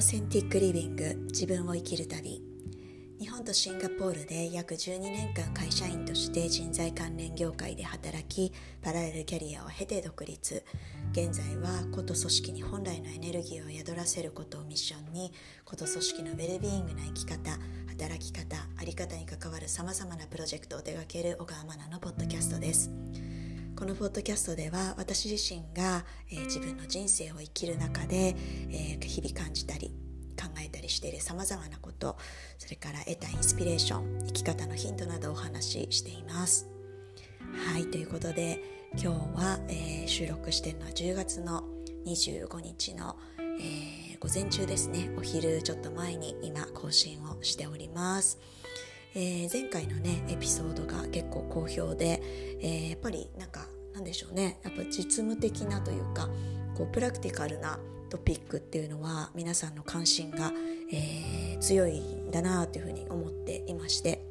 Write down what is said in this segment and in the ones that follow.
ーセンティックリビング自分を生きる旅。日本とシンガポールで約12年間会社員として人材関連業界で働きパラレルキャリアを経て独立。現在は個と組織に本来のエネルギーを宿らせることをミッションに個と組織のウェルビーイングな生き方働き方在り方に関わるさまざまなプロジェクトを手掛ける小川真奈のポッドキャストです。このポッドキャストでは私自身が、えー、自分の人生を生きる中で、えー、日々感じたり考えたりしているさまざまなことそれから得たインスピレーション生き方のヒントなどをお話ししています。はいということで今日は、えー、収録しているのは10月の25日の、えー、午前中ですねお昼ちょっと前に今更新をしております。えー、前回のねエピソードが結構好評で、えー、やっぱりなんかなんでしょうねやっぱ実務的なというかこうプラクティカルなトピックっていうのは皆さんの関心が、えー、強いんだなというふうに思っていまして。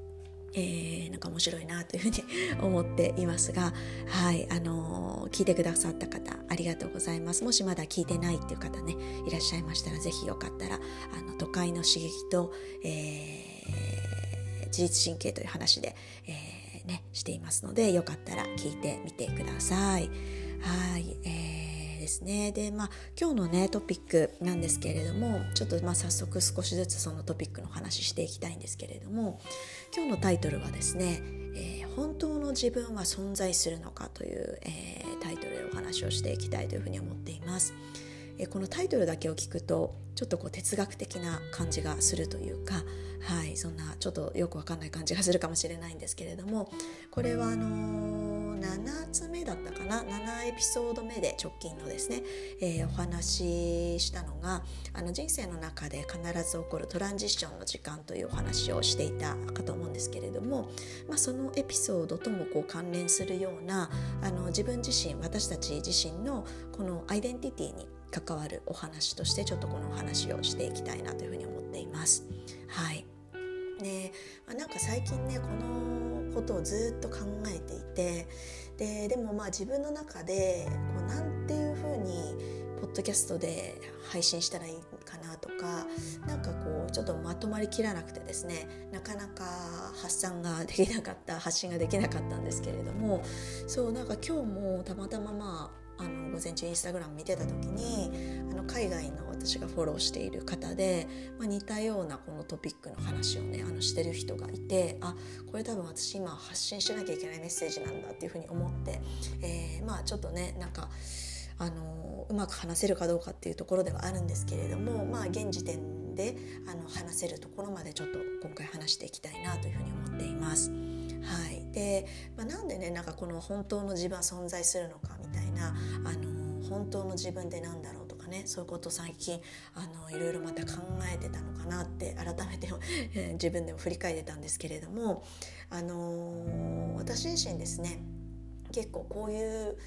えー、なんか面白いなというふうに 思っていますが、はい、あのー、聞いてくださった方ありがとうございます。もしまだ聞いてないっていう方ねいらっしゃいましたらぜひよかったらあの都会の刺激と、えー、自律神経という話で、えー、ねしていますのでよかったら聞いてみてください。はい、えーですねでまあ今日のねトピックなんですけれどもちょっとまあ早速少しずつそのトピックの話していきたいんですけれども今日のタイトルはですね、えー、本当の自分は存在するのかという、えー、タイトルでお話をしていきたいというふうに思っています。えこのタイトルだけを聞くとちょっとこう哲学的な感じがするというか、はい、そんなちょっとよくわかんない感じがするかもしれないんですけれどもこれはあのー7つ目だったかな？7エピソード目で直近のですね、えー、お話ししたのがあの人生の中で必ず起こるトランジッションの時間というお話をしていたかと思うんですけれども、まあ、そのエピソードともこう関連するようなあの自分自身私たち自身のこのアイデンティティに関わるお話としてちょっとこのお話をしていきたいなというふうに思っています。はいねまあ、なんか最近ねこのことをずっと考えていてででもまあ自分の中でこうなんていうふうにポッドキャストで配信したらいいかなとかなんかこうちょっとまとまりきらなくてですねなかなか発散ができなかった発信ができなかったんですけれどもそうなんか今日もたまたままああの午前中インスタグラム見てた時にあの海外の私がフォローしている方で、まあ、似たようなこのトピックの話をねあのしてる人がいてあこれ多分私今発信しなきゃいけないメッセージなんだっていうふうに思って、えー、まあちょっとねなんかあのうまく話せるかどうかっていうところではあるんですけれどもまあ現時点であの話せるところまでちょっと今回話していきたいなというふうに思っています。はい、で、まあ、なんでねなんかこの本当の自分は存在するのかたいなあの本当の自分って何だろうとかねそういうこと最近あのいろいろまた考えてたのかなって改めて 自分でも振り返ってたんですけれどもあの私自身ですね結構こういう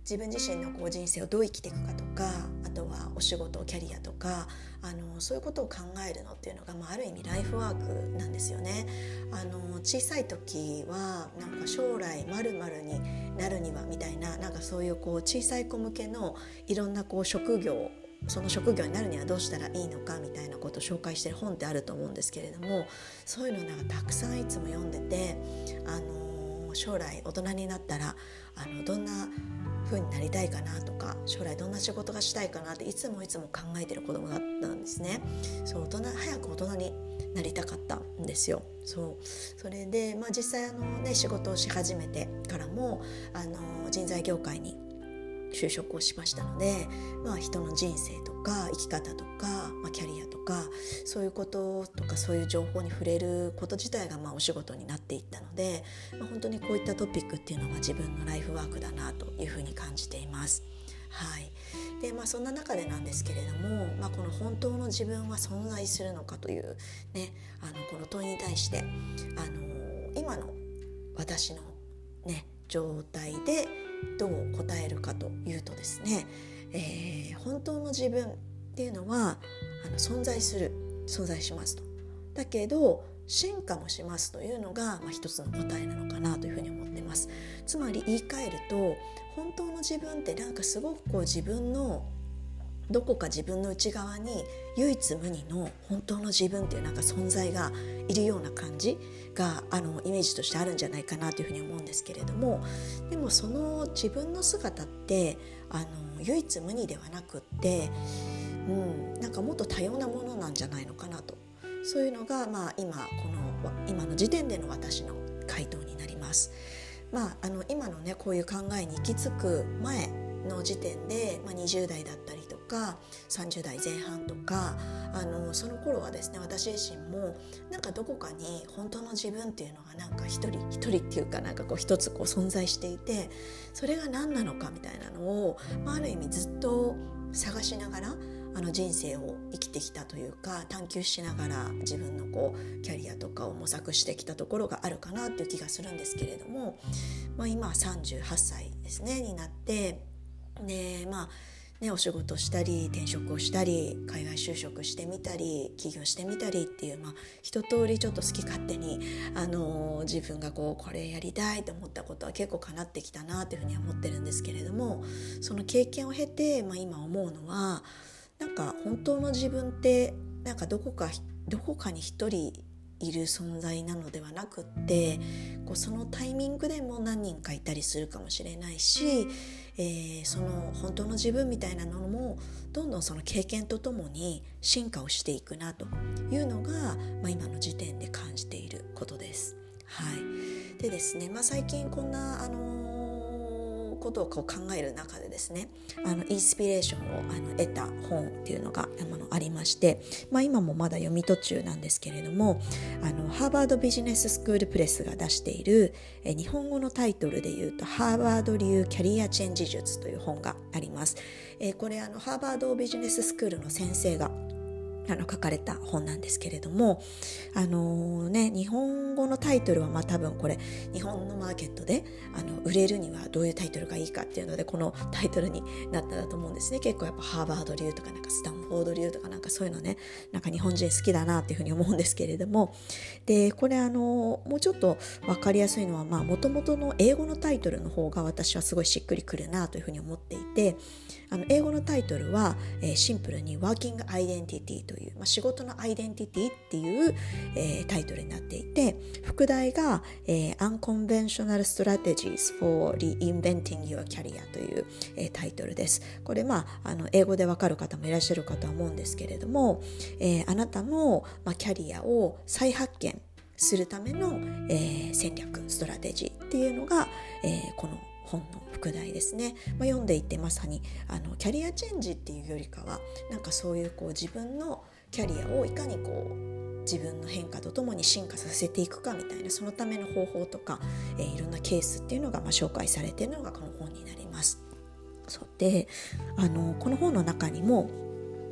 自分自身のこう人生をどう生きていくかとかとはお仕事キャリアとかあのそういうことを考えるのっていうのが、まあ、ある意味ライフワークなんですよね。あの小さい時はなんか将来まるになるにはみたいななんかそういうこう小さい子向けのいろんなこう職業その職業になるにはどうしたらいいのかみたいなことを紹介してる本ってあると思うんですけれどもそういうのなんかたくさんいつも読んでてあの将来大人になったらあのどんな風になりたいかなとか将来どんな仕事がしたいかなっていつもいつも考えてる子供だったんですね。そう大人早く大人になりたかったんですよ。そう。それで、まあ、実際あの、ね、仕事をし始めてからもあの人材業界に就職をしましたので、まあ、人の人生とか生き方とか、まあ、キャリアとかそういうこととかそういう情報に触れること自体がまあお仕事になっていったので、まあ、本当にこういったトピックっていうのは自分のライフワークだなというふうに感じています。はいでまあ、そんな中でなんですけれども、まあ、この本当の自分は存在するのかという、ね、あのこの問いに対してあの今の私の、ね、状態でどう答えるかというとですね、えー、本当の自分っていうのはあの存在する存在しますと。だけど進化もしますというのが、まあ、一つの答えなのかなというふうに思ってます。つまり言い換えると本当の自分ってなんかすごくこう自分のどこか自分の内側に唯一無二の本当の自分っていうなんか存在がいるような感じがあのイメージとしてあるんじゃないかなというふうに思うんですけれどもでもその自分の姿ってあの唯一無二ではなくって、うん、なんかもっと多様なものなんじゃないのかなとそういうのが、まあ、今この今の時点での私の回答になります。まあ、あの今のねこういう考えに行き着く前の時点で、まあ、20代だったりか30代前半とかあのその頃はですね私自身もなんかどこかに本当の自分っていうのがなんか一人一人っていうかなんかこう一つこう存在していてそれが何なのかみたいなのを、まあ、ある意味ずっと探しながらあの人生を生きてきたというか探求しながら自分のこうキャリアとかを模索してきたところがあるかなっていう気がするんですけれども、まあ、今38歳ですねになってでまあね、お仕事したり転職をしたり海外就職してみたり起業してみたりっていう、まあ、一通りちょっと好き勝手に、あのー、自分がこうこれやりたいと思ったことは結構かなってきたなというふうには思ってるんですけれどもその経験を経て、まあ、今思うのはなんか本当の自分ってなんかどこかどこかに一人いる存在なのではなくってこうそのタイミングでも何人かいたりするかもしれないし、えー、その本当の自分みたいなのもどんどんその経験とともに進化をしていくなというのが、まあ、今の時点で感じていることです。はい、でですね、まあ、最近こんなあのことをこう考える中でですねあのインスピレーションをあの得た本っていうのがあのありまして、まあ、今もまだ読み途中なんですけれどもあのハーバードビジネススクールプレスが出しているえ日本語のタイトルで言うと「ハーバード流キャリアチェンジ術」という本があります。えこれあのハーバードビジネススクールの先生があの書かれた本なんですけれどもあのー、ね日本語のタイトルはまあ多分これ日本のマーケットであの売れるにはどういうタイトルがいいかっていうのでこのタイトルになったんだと思うんですね。結構やっぱハーバード流とかなんかスタンフォード流とかなんかそういうのねなんか日本人好きだなっていうふうに思うんですけれども。でこれあのもうちょっと分かりやすいのはもともとの英語のタイトルの方が私はすごいしっくりくるなというふうに思っていてあの英語のタイトルは、えー、シンプルに Working Identity という、いうまあ、仕事のアイデンティティっていう、えー、タイトルになっていて副題が、えー、Unconventional Strategies for Reinventing Your Career という、えー、タイトルです。これまああの英語でわかる方もいらっしゃるかとは思うんですけれども、えー、あなたの、まあ、キャリアを再発見するための、えー、戦略ストラテジーっていうのが、えー、この本の副題ですね、まあ、読んでいてまさにあのキャリアチェンジっていうよりかはなんかそういうこう自分のキャリアをいかにこう自分の変化とともに進化させていくかみたいなそのための方法とか、えー、いろんなケースっていうのがまあ紹介されているのがこの本になります。そう。であのこの本の中にも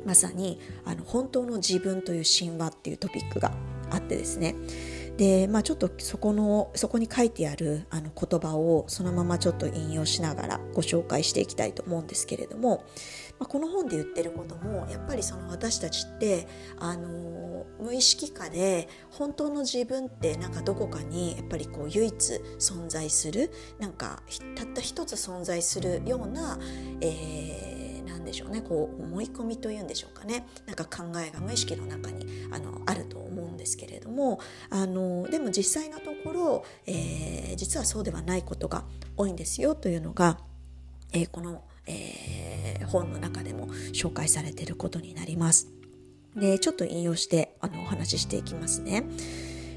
まさにあの本当の自分という神話っていうトピックがあってですね。で、まあ、ちょっとそこのそこに書いてあるあの言葉をそのままちょっと引用しながらご紹介していきたいと思うんですけれども、まあ、この本で言ってることもやっぱりその私たちってあの無意識化で本当の自分ってなんかどこかにやっぱりこう唯一存在するなんかたった一つ存在するような、えーでしょうねこう思い込みというんでしょうかね。なんか考えが無意識の中にあのあるとんですけれどもあのでも実際のところ、えー、実はそうではないことが多いんですよというのが、えー、この、えー、本の中でも紹介されていることになります。でちょっと引用してあのお話ししていきますね。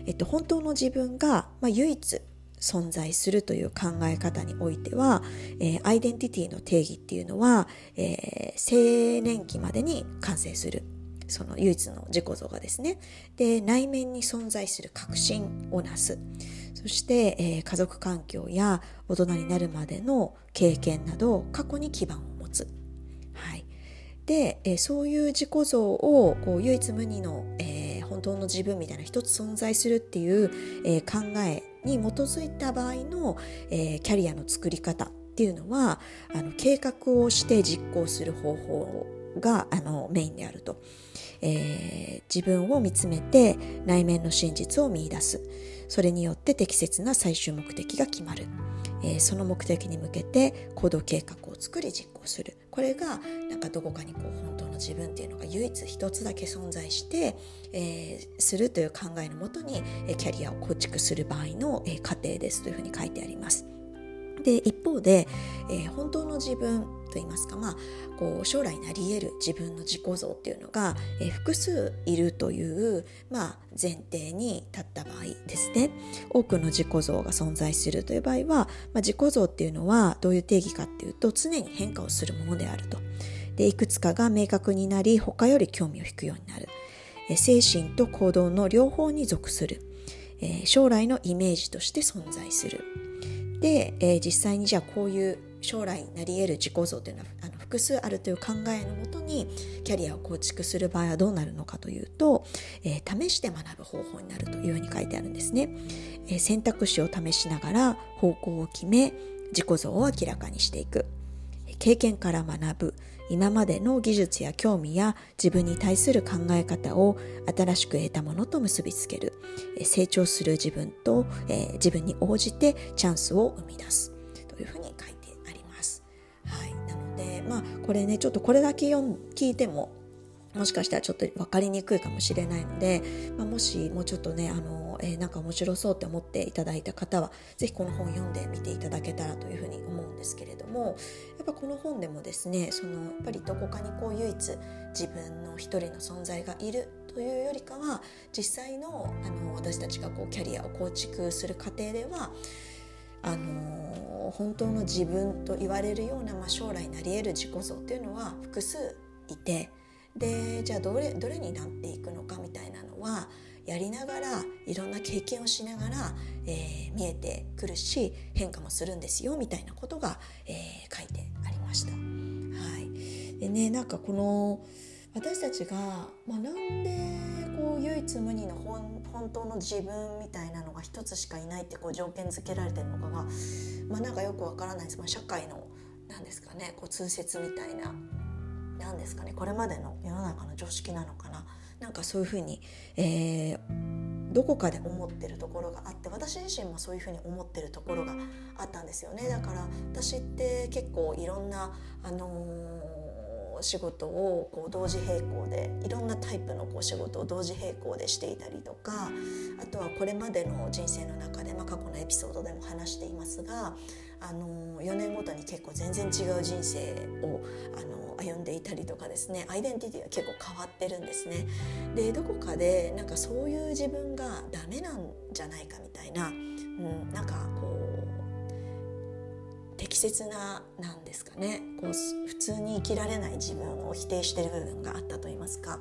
えっと、本当の自分が、まあ、唯一存在するという考え方においては、えー、アイデンティティの定義っていうのは、えー、青年期までに完成するその唯一の自己像がですね。で内面に存在する確信をなす。そして、えー、家族環境や大人になるまでの経験など過去に基盤を持つ、はい、で、えー、そういう自己像をこう唯一無二の、えー、本当の自分みたいな一つ存在するっていう、えー、考えに基づいた場合の、えー、キャリアの作り方っていうのはあの計画をして実行する方法があのメインであると、えー、自分を見つめて内面の真実を見いだす。それによって適切な最終目的が決まる、えー、その目的に向けて行動計画を作り実行する。これがなんかどこかにこう本当の自分っていうのが唯一一つだけ存在して、えー、するという考えのもとに、えキャリアを構築する場合の、え過程ですというふうに書いてあります。で一方で、えー、本当の自分といいますか、まあ、こう将来なり得る自分の自己像っていうのが、えー、複数いるという、まあ、前提に立った場合ですね。多くの自己像が存在するという場合は、まあ、自己像っていうのはどういう定義かっていうと常に変化をするものであると。でいくつかが明確になり他より興味を引くようになる、えー、精神と行動の両方に属する、えー、将来のイメージとして存在する。で、えー、実際にじゃあこういう将来なり得る自己像というのはあの複数あるという考えのもとにキャリアを構築する場合はどうなるのかというと、えー、試して学ぶ方法になるというように書いてあるんですね、えー、選択肢を試しながら方向を決め自己像を明らかにしていく。経験から学ぶ。今までの技術や興味や自分に対する考え方を新しく得たものと結びつける。成長する自分と、え、自分に応じてチャンスを生み出す。というふうに書いてあります。はい、なのでまあこれねちょっとこれだけ読聞いてももしかしたらちょっと分かりにくいかもしれないので、まあ、もしもうちょっとねあの、えー、なんか面白そうって思っていただいた方は是非この本読んでみていただけたらというふうに思うんですけれどもやっぱこの本でもですねそのやっぱりどこかにこう唯一自分の一人の存在がいるというよりかは実際のあの私たちがこうキャリアを構築する過程ではあの本当の自分と言われるような、まあ、将来なり得る自己像っていうのは複数いてでじゃあどれどれになっていくのかみたいなのはやりながらいろんな経験をしながら、えー、見えてくるし変化もするんですよみたいなことが、えー、書いてありました。はい、でねなんかこの私たちが、まあ、なんでこう唯一無二の本本当の自分みたいなのが一つしかいないってこう条件付けられてるのかが、まあ、なんかよくわからないです、まあ、社会の何ですかねこう通説みたいな何ですかねこれまでの世の中の常識なのかな。なんかそういうふうに、えー、どこかで思ってるところがあって私自身もそういうふうに思ってるところがあったんですよね。だから私って結構いろんな、あのー、仕事をこう同時並行でいろんなタイプのこう仕事を同時並行でしていたりとかあとはこれまでの人生の中で、まあ、過去のエピソードでも話していますがあの4年ごとに結構全然違う人生をあの歩んでいたりとかですねアイデンティティが結構変わってるんですね。でどこかでなんかそういう自分がダメなんじゃないかみたいな、うん、なんかこう適切ななんですかね。こう普通に生きられない自分を否定してる部分があったと言いますか、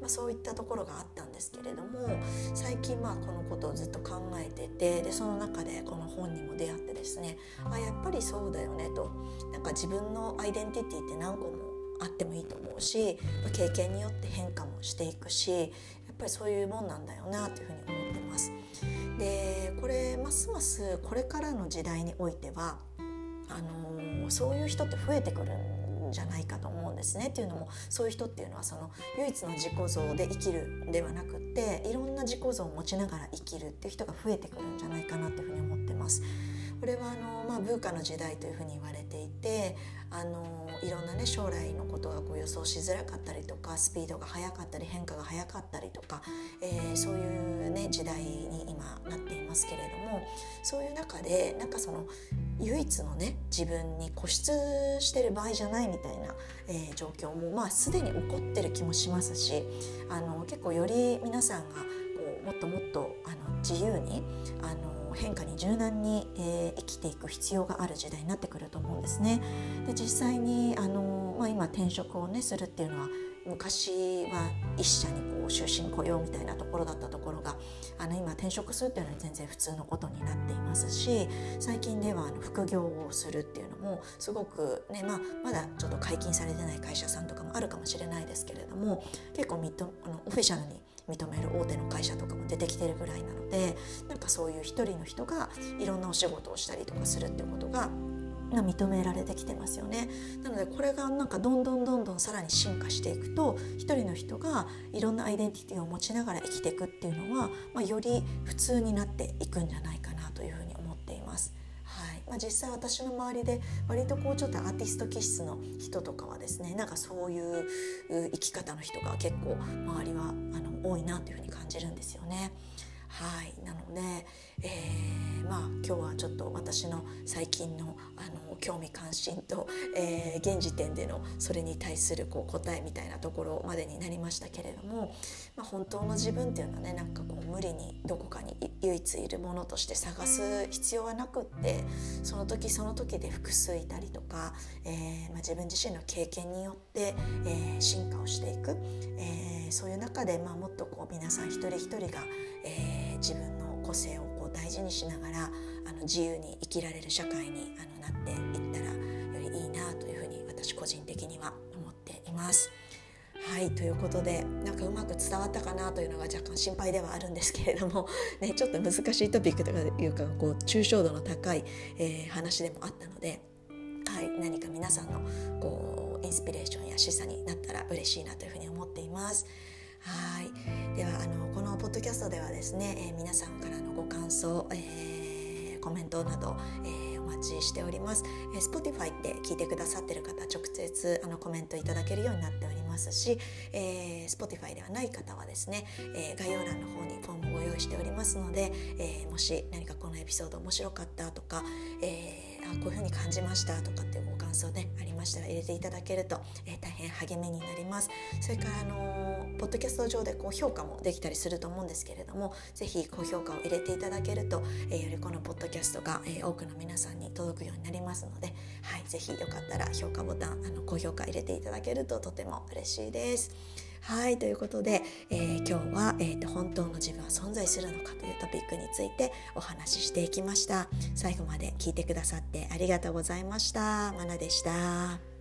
まあ、そういったところがあったんですけれども最近まあこのことをずっと考えててでその中でこの本にも出会ってですねあやっぱりそうだよねと。なんか自分のアイデンティティって何個もあってもいいと思うし、ま、経験によって変化もしていくしやっぱりそういうもんなんだよなというふうに思ってます。でこれますますこれからの時代においてはあの、そういう人って増えてくるんじゃないかと思うんですねっていうのもそういう人っていうのはその唯一の自己像で生きるではなくっていろんな自己像を持ちながら生きるっていう人が増えてくるんじゃないかなというふうに思ってます。これはあの、まあ、文化の時代というふうに言われていてあのいろんなね将来のことがこう予想しづらかったりとかスピードが速かったり変化が速かったりとか、えー、そういうね時代に今なっていますけれどもそういう中でなんかその唯一のね自分に固執してる場合じゃないみたいな、えー、状況もまあすでに起こってる気もしますしあの結構より皆さんがこうもっともっとあの自由にあの変化に柔軟に、えー、生きていく必要がある時代になってくると思うんですね。で実際にあの、まあ、今転職をねするっていうのは昔は一社にこう終身雇用みたいなところだったところがあの今転職するっていうのは全然普通のことになっていますし最近ではあの副業をするっていうのもすごくね、まあ、まだちょっと解禁されてない会社さんとかもあるかもしれないですけれども結構ミッドあのオフィシャルに認める大手の会社とかも出てきてるぐらいなのでなんかそういう一人の人がいろんなお仕事をしたりとかするっていうことがが認められてきてますよねなのでこれがなんかどんどんどんどんさらに進化していくと一人の人がいろんなアイデンティティを持ちながら生きていくっていうのは、まあ、より普通になっていくんじゃないかなというふうに思っています。はいまあ、実際私の周りで割とこうちょっとアーティスト気質の人とかはですねなんかそういう生き方の人が結構周りはあの多いなというふうに感じるんですよね。はい。なので、えー、まあ今日はちょっと私の最近のあの興味関心と、えー、現時点でのそれに対するこう答えみたいなところまでになりましたけれども、まあ、本当の自分っていうのはねなんかこう無理にどこかに唯一いるものとして探す必要はなくってその時その時で複数いたりとか、えーまあ、自分自身の経験によって、えー、進化をしていく、えー、そういう中で、まあ、もっとこう皆さん一人一人が、えー、自分の個性をこう大事にしながらあの自由に生きられる社会にあのなっていったらよりいいなというふうに私個人的には思っています。はいということでなんかうまく伝わったかなというのが若干心配ではあるんですけれども、ね、ちょっと難しいトピックというかこう抽象度の高い、えー、話でもあったので、はい、何か皆さんのこうインスピレーションや示唆になったら嬉しいなというふうに思っています。はい。ではあのこのポッドキャストではですね、えー、皆さんからのご感想、えー、コメントなど、えー、お待ちしております、えー、Spotify で聞いてくださってる方直接あのコメントいただけるようになっておりますし、えー、Spotify ではない方はですね、えー、概要欄の方にフォームをご用意しておりますので、えー、もし何かこのエピソード面白かったとか、えーあこういうふうに感じましたとかっていうご感想ねありましたら入れていただけると、えー、大変励みになります。それからあの、ポッドキャスト上でこう評価もできたりすると思うんですけれどもぜひ高評価を入れていただけると、えー、よりこのポッドキャストが、え多くの皆さんに届くようになりますので、はい、ぜひよかったら評価ボタンあの高評価入れていただけるととても嬉しいです。はいということで、えー、今日は、えーと「本当の自分は存在するのか」というトピックについてお話ししていきました。最後まで聞いてくださってありがとうございました。まなでした。